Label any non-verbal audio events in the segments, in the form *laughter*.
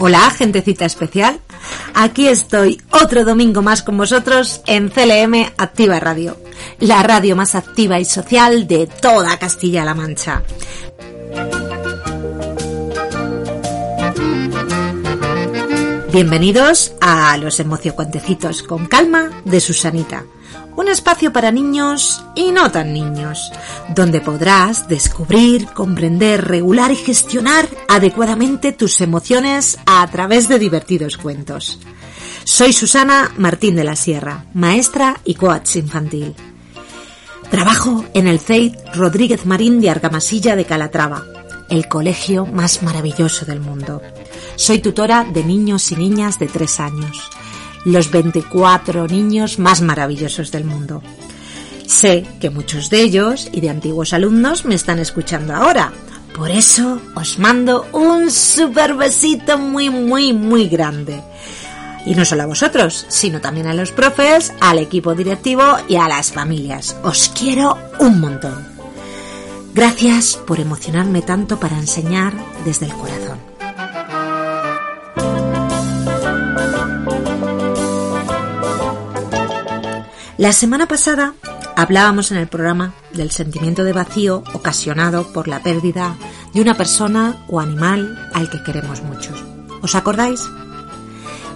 Hola, gentecita especial. Aquí estoy otro domingo más con vosotros en CLM Activa Radio, la radio más activa y social de toda Castilla-La Mancha. Bienvenidos a los emociocuentecitos con calma de Susanita un espacio para niños y no tan niños, donde podrás descubrir, comprender, regular y gestionar adecuadamente tus emociones a través de divertidos cuentos. Soy Susana Martín de la Sierra, maestra y coach infantil. Trabajo en el CEID Rodríguez Marín de Argamasilla de Calatrava, el colegio más maravilloso del mundo. Soy tutora de niños y niñas de tres años los 24 niños más maravillosos del mundo. Sé que muchos de ellos y de antiguos alumnos me están escuchando ahora. Por eso os mando un super besito muy, muy, muy grande. Y no solo a vosotros, sino también a los profes, al equipo directivo y a las familias. Os quiero un montón. Gracias por emocionarme tanto para enseñar desde el corazón. La semana pasada hablábamos en el programa del sentimiento de vacío ocasionado por la pérdida de una persona o animal al que queremos mucho. ¿Os acordáis?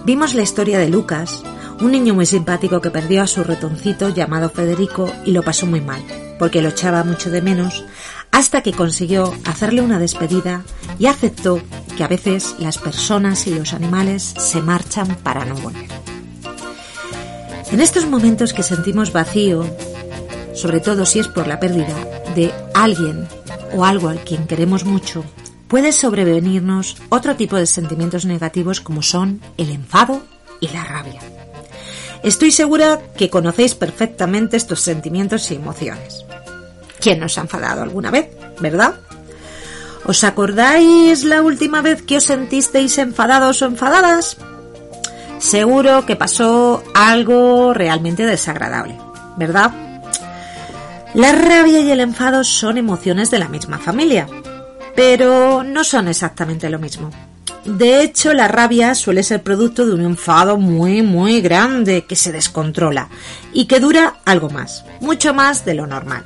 Vimos la historia de Lucas, un niño muy simpático que perdió a su retoncito llamado Federico y lo pasó muy mal, porque lo echaba mucho de menos, hasta que consiguió hacerle una despedida y aceptó que a veces las personas y los animales se marchan para no volver. En estos momentos que sentimos vacío, sobre todo si es por la pérdida de alguien o algo al quien queremos mucho, puede sobrevenirnos otro tipo de sentimientos negativos como son el enfado y la rabia. Estoy segura que conocéis perfectamente estos sentimientos y emociones. ¿Quién nos ha enfadado alguna vez, verdad? ¿Os acordáis la última vez que os sentisteis enfadados o enfadadas? Seguro que pasó algo realmente desagradable, ¿verdad? La rabia y el enfado son emociones de la misma familia, pero no son exactamente lo mismo. De hecho, la rabia suele ser producto de un enfado muy, muy grande que se descontrola y que dura algo más, mucho más de lo normal.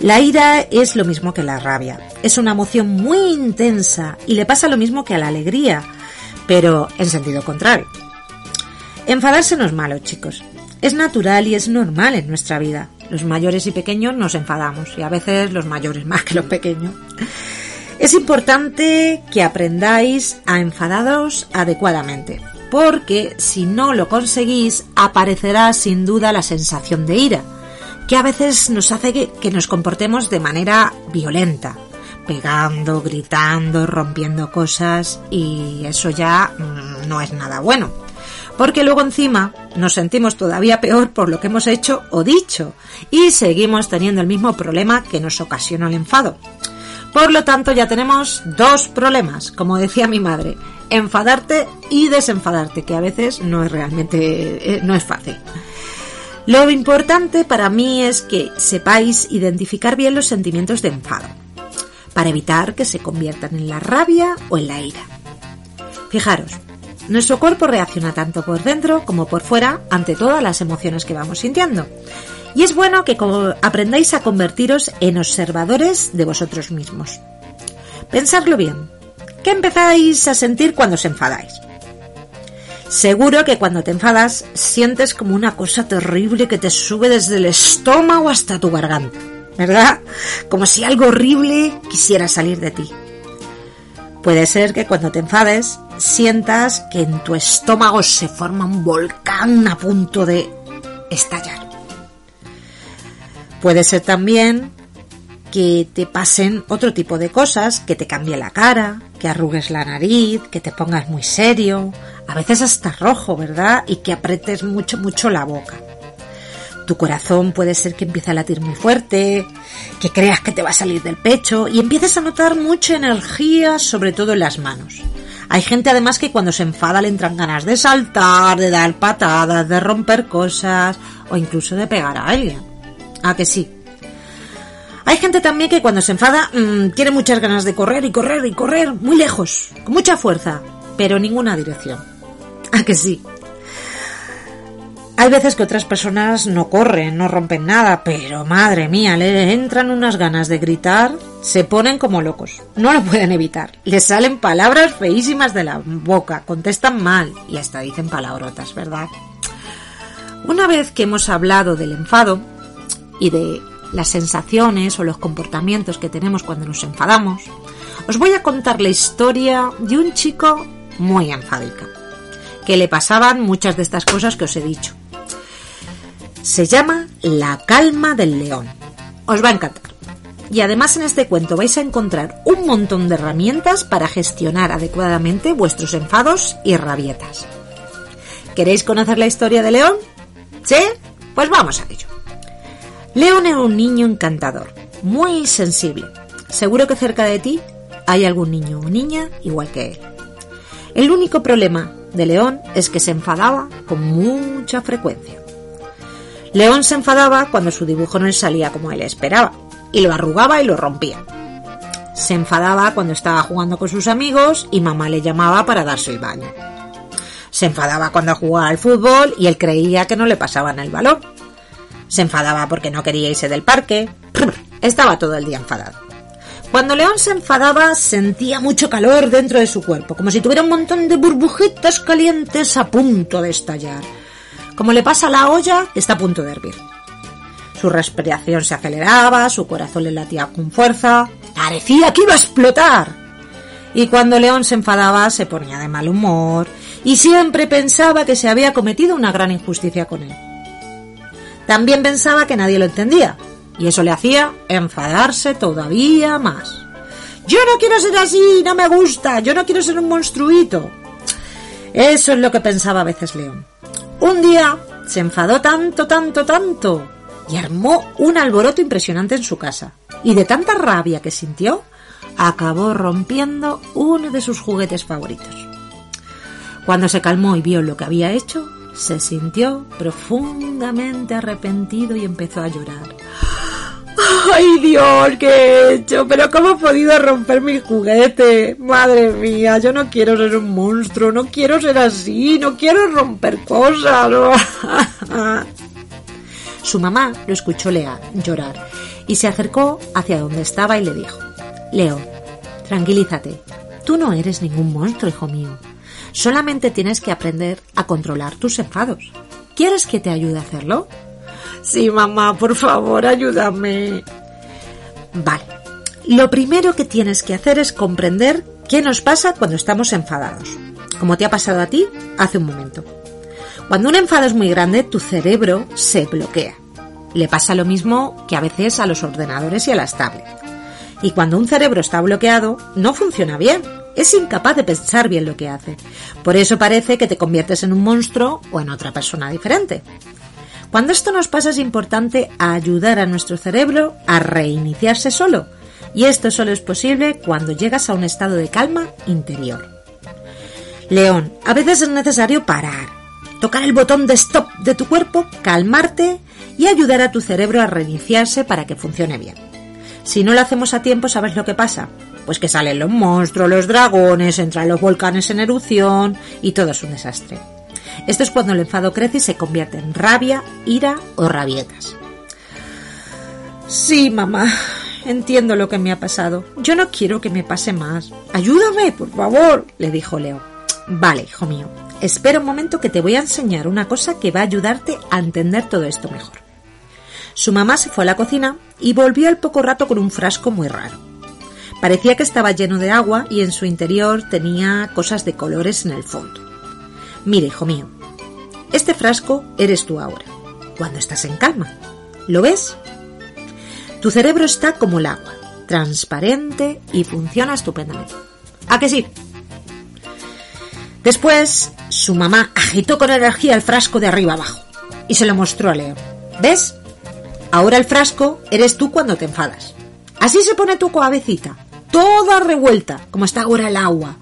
La ira es lo mismo que la rabia. Es una emoción muy intensa y le pasa lo mismo que a la alegría, pero en sentido contrario. Enfadarse no es malo, chicos. Es natural y es normal en nuestra vida. Los mayores y pequeños nos enfadamos y a veces los mayores *laughs* más que los pequeños. Es importante que aprendáis a enfadaros adecuadamente, porque si no lo conseguís aparecerá sin duda la sensación de ira, que a veces nos hace que, que nos comportemos de manera violenta, pegando, gritando, rompiendo cosas y eso ya mm, no es nada bueno porque luego encima nos sentimos todavía peor por lo que hemos hecho o dicho y seguimos teniendo el mismo problema que nos ocasionó el enfado. Por lo tanto, ya tenemos dos problemas, como decía mi madre, enfadarte y desenfadarte, que a veces no es realmente eh, no es fácil. Lo importante para mí es que sepáis identificar bien los sentimientos de enfado, para evitar que se conviertan en la rabia o en la ira. Fijaros, nuestro cuerpo reacciona tanto por dentro como por fuera ante todas las emociones que vamos sintiendo. Y es bueno que aprendáis a convertiros en observadores de vosotros mismos. Pensadlo bien. ¿Qué empezáis a sentir cuando os enfadáis? Seguro que cuando te enfadas sientes como una cosa terrible que te sube desde el estómago hasta tu garganta, ¿verdad? Como si algo horrible quisiera salir de ti. Puede ser que cuando te enfades sientas que en tu estómago se forma un volcán a punto de estallar. Puede ser también que te pasen otro tipo de cosas, que te cambie la cara, que arrugues la nariz, que te pongas muy serio, a veces hasta rojo, ¿verdad? Y que apretes mucho, mucho la boca. Tu corazón puede ser que empiece a latir muy fuerte, que creas que te va a salir del pecho y empieces a notar mucha energía, sobre todo en las manos. Hay gente además que cuando se enfada le entran ganas de saltar, de dar patadas, de romper cosas o incluso de pegar a alguien. ¿A que sí? Hay gente también que cuando se enfada mm, tiene muchas ganas de correr y correr y correr muy lejos, con mucha fuerza. pero ninguna dirección. ¿A que sí? Hay veces que otras personas no corren, no rompen nada, pero madre mía, le entran unas ganas de gritar, se ponen como locos. No lo pueden evitar. Les salen palabras feísimas de la boca, contestan mal y hasta dicen palabrotas, ¿verdad? Una vez que hemos hablado del enfado y de las sensaciones o los comportamientos que tenemos cuando nos enfadamos, os voy a contar la historia de un chico muy enfádica, que le pasaban muchas de estas cosas que os he dicho. Se llama La calma del león. Os va a encantar. Y además en este cuento vais a encontrar un montón de herramientas para gestionar adecuadamente vuestros enfados y rabietas. ¿Queréis conocer la historia de León? ¿Sí? Pues vamos a ello. León era un niño encantador, muy sensible. Seguro que cerca de ti hay algún niño o niña igual que él. El único problema de León es que se enfadaba con mucha frecuencia. León se enfadaba cuando su dibujo no salía como él esperaba, y lo arrugaba y lo rompía. Se enfadaba cuando estaba jugando con sus amigos y mamá le llamaba para darse el baño. Se enfadaba cuando jugaba al fútbol y él creía que no le pasaban el balón. Se enfadaba porque no quería irse del parque. Estaba todo el día enfadado. Cuando León se enfadaba sentía mucho calor dentro de su cuerpo, como si tuviera un montón de burbujitas calientes a punto de estallar. Como le pasa a la olla, está a punto de hervir. Su respiración se aceleraba, su corazón le latía con fuerza, parecía que iba a explotar. Y cuando León se enfadaba se ponía de mal humor y siempre pensaba que se había cometido una gran injusticia con él. También pensaba que nadie lo entendía y eso le hacía enfadarse todavía más. Yo no quiero ser así, no me gusta, yo no quiero ser un monstruito. Eso es lo que pensaba a veces León. Un día se enfadó tanto, tanto, tanto y armó un alboroto impresionante en su casa. Y de tanta rabia que sintió, acabó rompiendo uno de sus juguetes favoritos. Cuando se calmó y vio lo que había hecho, se sintió profundamente arrepentido y empezó a llorar. ¡Ay Dios, qué he hecho! ¿Pero cómo he podido romper mi juguete? Madre mía, yo no quiero ser un monstruo, no quiero ser así, no quiero romper cosas. *laughs* Su mamá lo escuchó llorar y se acercó hacia donde estaba y le dijo, Leo, tranquilízate, tú no eres ningún monstruo, hijo mío. Solamente tienes que aprender a controlar tus enfados. ¿Quieres que te ayude a hacerlo? Sí, mamá, por favor, ayúdame. Vale. Lo primero que tienes que hacer es comprender qué nos pasa cuando estamos enfadados, como te ha pasado a ti hace un momento. Cuando un enfado es muy grande, tu cerebro se bloquea. Le pasa lo mismo que a veces a los ordenadores y a las tablets. Y cuando un cerebro está bloqueado, no funciona bien. Es incapaz de pensar bien lo que hace. Por eso parece que te conviertes en un monstruo o en otra persona diferente. Cuando esto nos pasa es importante ayudar a nuestro cerebro a reiniciarse solo. Y esto solo es posible cuando llegas a un estado de calma interior. León, a veces es necesario parar, tocar el botón de stop de tu cuerpo, calmarte y ayudar a tu cerebro a reiniciarse para que funcione bien. Si no lo hacemos a tiempo, ¿sabes lo que pasa? Pues que salen los monstruos, los dragones, entran los volcanes en erupción y todo es un desastre. Esto es cuando el enfado crece y se convierte en rabia, ira o rabietas. Sí, mamá, entiendo lo que me ha pasado. Yo no quiero que me pase más. Ayúdame, por favor, le dijo Leo. Vale, hijo mío. Espera un momento que te voy a enseñar una cosa que va a ayudarte a entender todo esto mejor. Su mamá se fue a la cocina y volvió al poco rato con un frasco muy raro. Parecía que estaba lleno de agua y en su interior tenía cosas de colores en el fondo. Mire, hijo mío, este frasco eres tú ahora, cuando estás en calma. ¿Lo ves? Tu cerebro está como el agua, transparente y funciona estupendamente. ¿A que sí? Después, su mamá agitó con energía el frasco de arriba abajo y se lo mostró a Leo. ¿Ves? Ahora el frasco eres tú cuando te enfadas. Así se pone tu cabecita, toda revuelta, como está ahora el agua,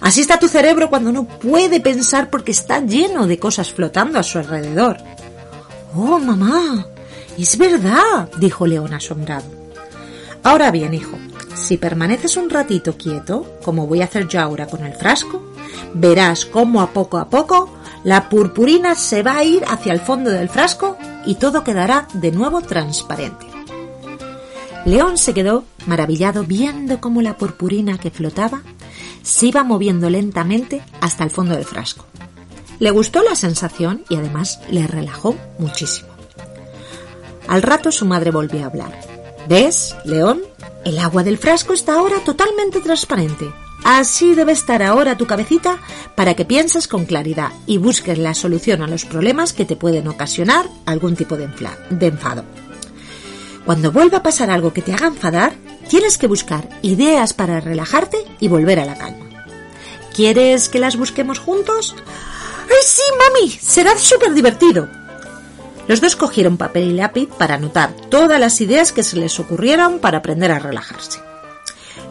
Así está tu cerebro cuando no puede pensar porque está lleno de cosas flotando a su alrededor. Oh, mamá, es verdad, dijo León asombrado. Ahora bien, hijo, si permaneces un ratito quieto, como voy a hacer yo ahora con el frasco, verás cómo a poco a poco la purpurina se va a ir hacia el fondo del frasco y todo quedará de nuevo transparente. León se quedó maravillado viendo cómo la purpurina que flotaba se iba moviendo lentamente hasta el fondo del frasco. Le gustó la sensación y además le relajó muchísimo. Al rato su madre volvió a hablar. ¿Ves, León? El agua del frasco está ahora totalmente transparente. Así debe estar ahora tu cabecita para que pienses con claridad y busques la solución a los problemas que te pueden ocasionar algún tipo de, de enfado. Cuando vuelva a pasar algo que te haga enfadar, tienes que buscar ideas para relajarte y volver a la calma. ¿Quieres que las busquemos juntos? ¡Ay, sí, mami! Será súper divertido. Los dos cogieron papel y lápiz para anotar todas las ideas que se les ocurrieron para aprender a relajarse.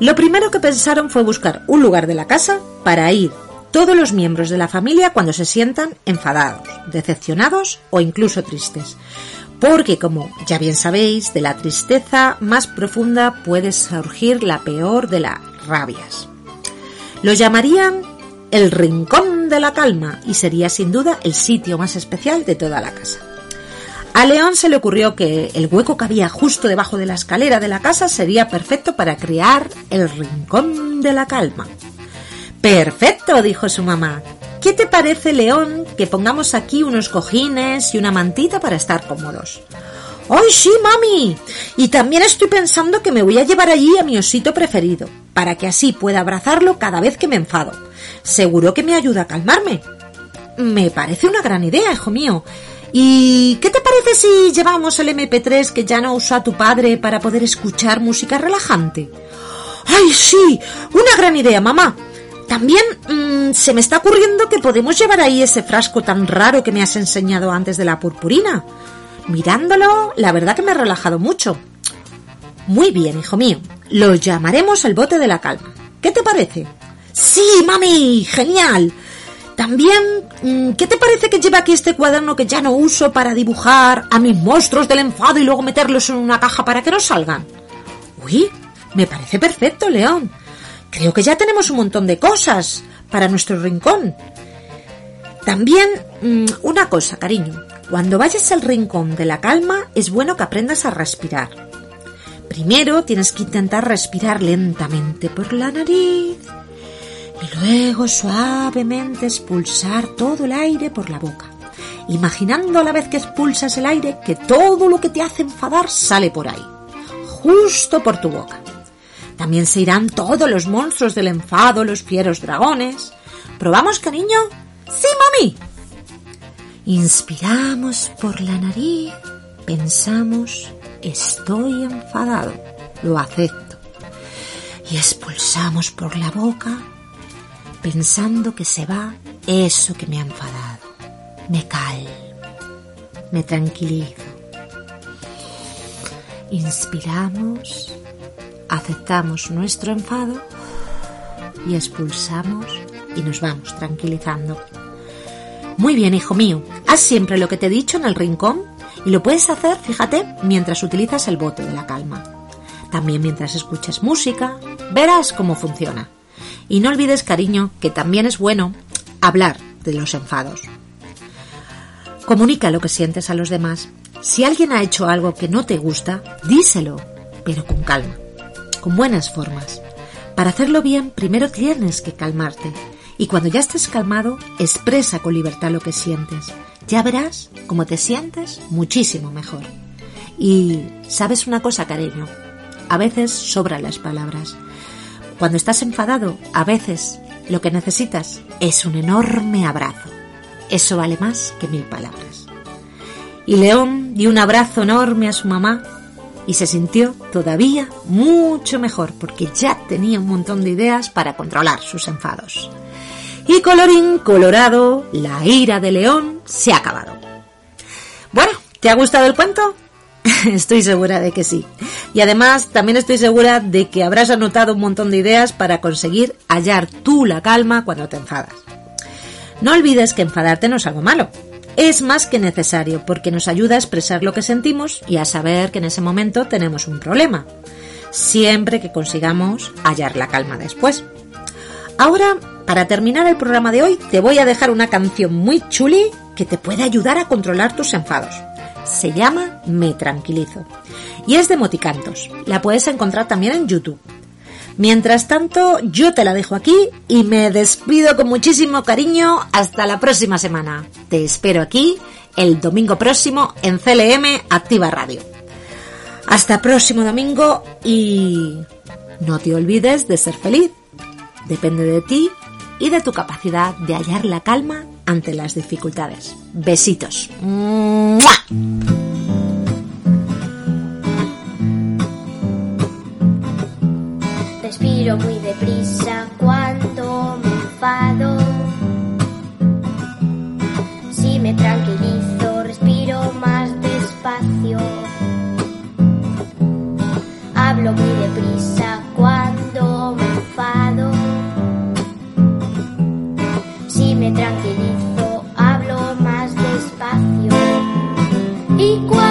Lo primero que pensaron fue buscar un lugar de la casa para ir todos los miembros de la familia cuando se sientan enfadados, decepcionados o incluso tristes. Porque, como ya bien sabéis, de la tristeza más profunda puede surgir la peor de las rabias. Lo llamarían el rincón de la calma y sería sin duda el sitio más especial de toda la casa. A León se le ocurrió que el hueco que había justo debajo de la escalera de la casa sería perfecto para crear el rincón de la calma. Perfecto, dijo su mamá. ¿Qué te parece, León, que pongamos aquí unos cojines y una mantita para estar cómodos? ¡Ay, sí, mami! Y también estoy pensando que me voy a llevar allí a mi osito preferido, para que así pueda abrazarlo cada vez que me enfado. Seguro que me ayuda a calmarme. Me parece una gran idea, hijo mío. ¿Y qué te parece si llevamos el MP3 que ya no usa tu padre para poder escuchar música relajante? ¡Ay, sí! Una gran idea, mamá. También mm, se me está ocurriendo que podemos llevar ahí ese frasco tan raro que me has enseñado antes de la purpurina. Mirándolo, la verdad que me ha relajado mucho. Muy bien, hijo mío. Lo llamaremos el bote de la calma. ¿Qué te parece? Sí, mami, genial. También, mm, ¿qué te parece que lleve aquí este cuaderno que ya no uso para dibujar a mis monstruos del enfado y luego meterlos en una caja para que no salgan? Uy, me parece perfecto, León. Creo que ya tenemos un montón de cosas para nuestro rincón. También, mm, una cosa, cariño. Cuando vayas al rincón de la calma, es bueno que aprendas a respirar. Primero tienes que intentar respirar lentamente por la nariz y luego suavemente expulsar todo el aire por la boca, imaginando a la vez que expulsas el aire que todo lo que te hace enfadar sale por ahí, justo por tu boca. También se irán todos los monstruos del enfado, los fieros dragones. ¿Probamos, cariño? Sí, mami. Inspiramos por la nariz, pensamos, estoy enfadado, lo acepto. Y expulsamos por la boca, pensando que se va eso que me ha enfadado. Me calmo, me tranquilizo. Inspiramos, aceptamos nuestro enfado y expulsamos y nos vamos tranquilizando. Muy bien, hijo mío, haz siempre lo que te he dicho en el rincón y lo puedes hacer, fíjate, mientras utilizas el bote de la calma. También mientras escuches música, verás cómo funciona. Y no olvides, cariño, que también es bueno hablar de los enfados. Comunica lo que sientes a los demás. Si alguien ha hecho algo que no te gusta, díselo, pero con calma, con buenas formas. Para hacerlo bien, primero tienes que calmarte. Y cuando ya estés calmado, expresa con libertad lo que sientes. Ya verás cómo te sientes muchísimo mejor. Y sabes una cosa, cariño, a veces sobran las palabras. Cuando estás enfadado, a veces lo que necesitas es un enorme abrazo. Eso vale más que mil palabras. Y León dio un abrazo enorme a su mamá y se sintió todavía mucho mejor porque ya tenía un montón de ideas para controlar sus enfados. Y colorín colorado, la ira de León se ha acabado. Bueno, ¿te ha gustado el cuento? *laughs* Estoy segura de que sí. Y además también estoy segura de que habrás anotado un montón de ideas para conseguir hallar tú la calma cuando te enfadas. No olvides que enfadarte no es algo malo. Es más que necesario porque nos ayuda a expresar lo que sentimos y a saber que en ese momento tenemos un problema. Siempre que consigamos hallar la calma después. Ahora para terminar el programa de hoy te voy a dejar una canción muy chuli que te puede ayudar a controlar tus enfados. Se llama Me Tranquilizo y es de Moticantos. La puedes encontrar también en YouTube. Mientras tanto, yo te la dejo aquí y me despido con muchísimo cariño hasta la próxima semana. Te espero aquí el domingo próximo en CLM Activa Radio. Hasta próximo domingo y no te olvides de ser feliz. Depende de ti y de tu capacidad de hallar la calma ante las dificultades. Besitos. Respiro muy deprisa cuando me enfado. Si me tranquilizo, respiro más despacio. Hablo muy deprisa cuando me enfado. Si me tranquilizo, hablo más despacio. Y cuando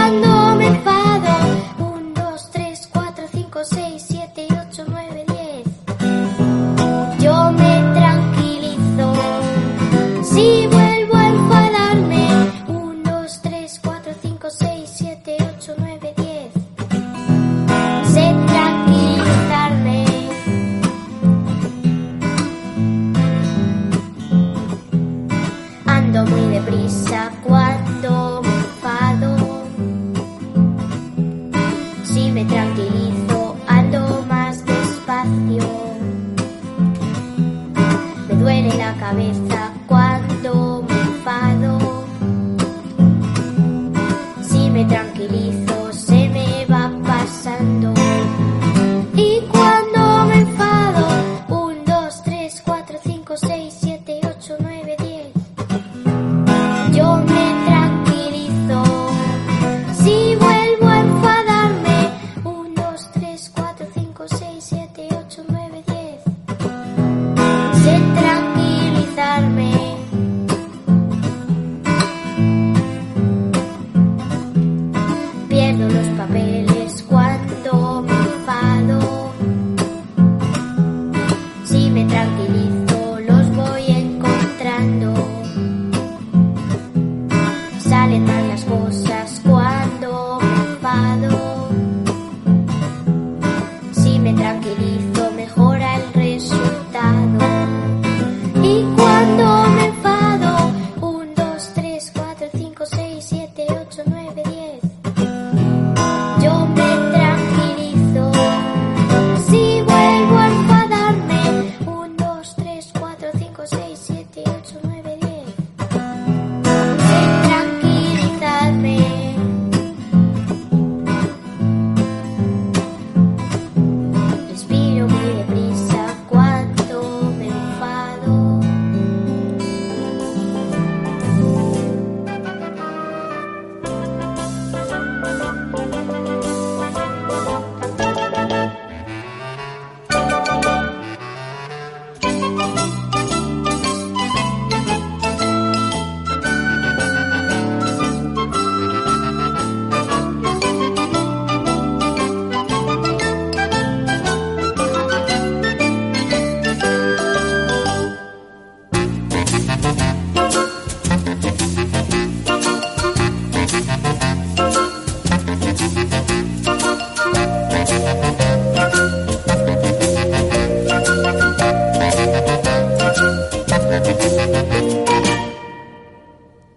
Me duele la cabeza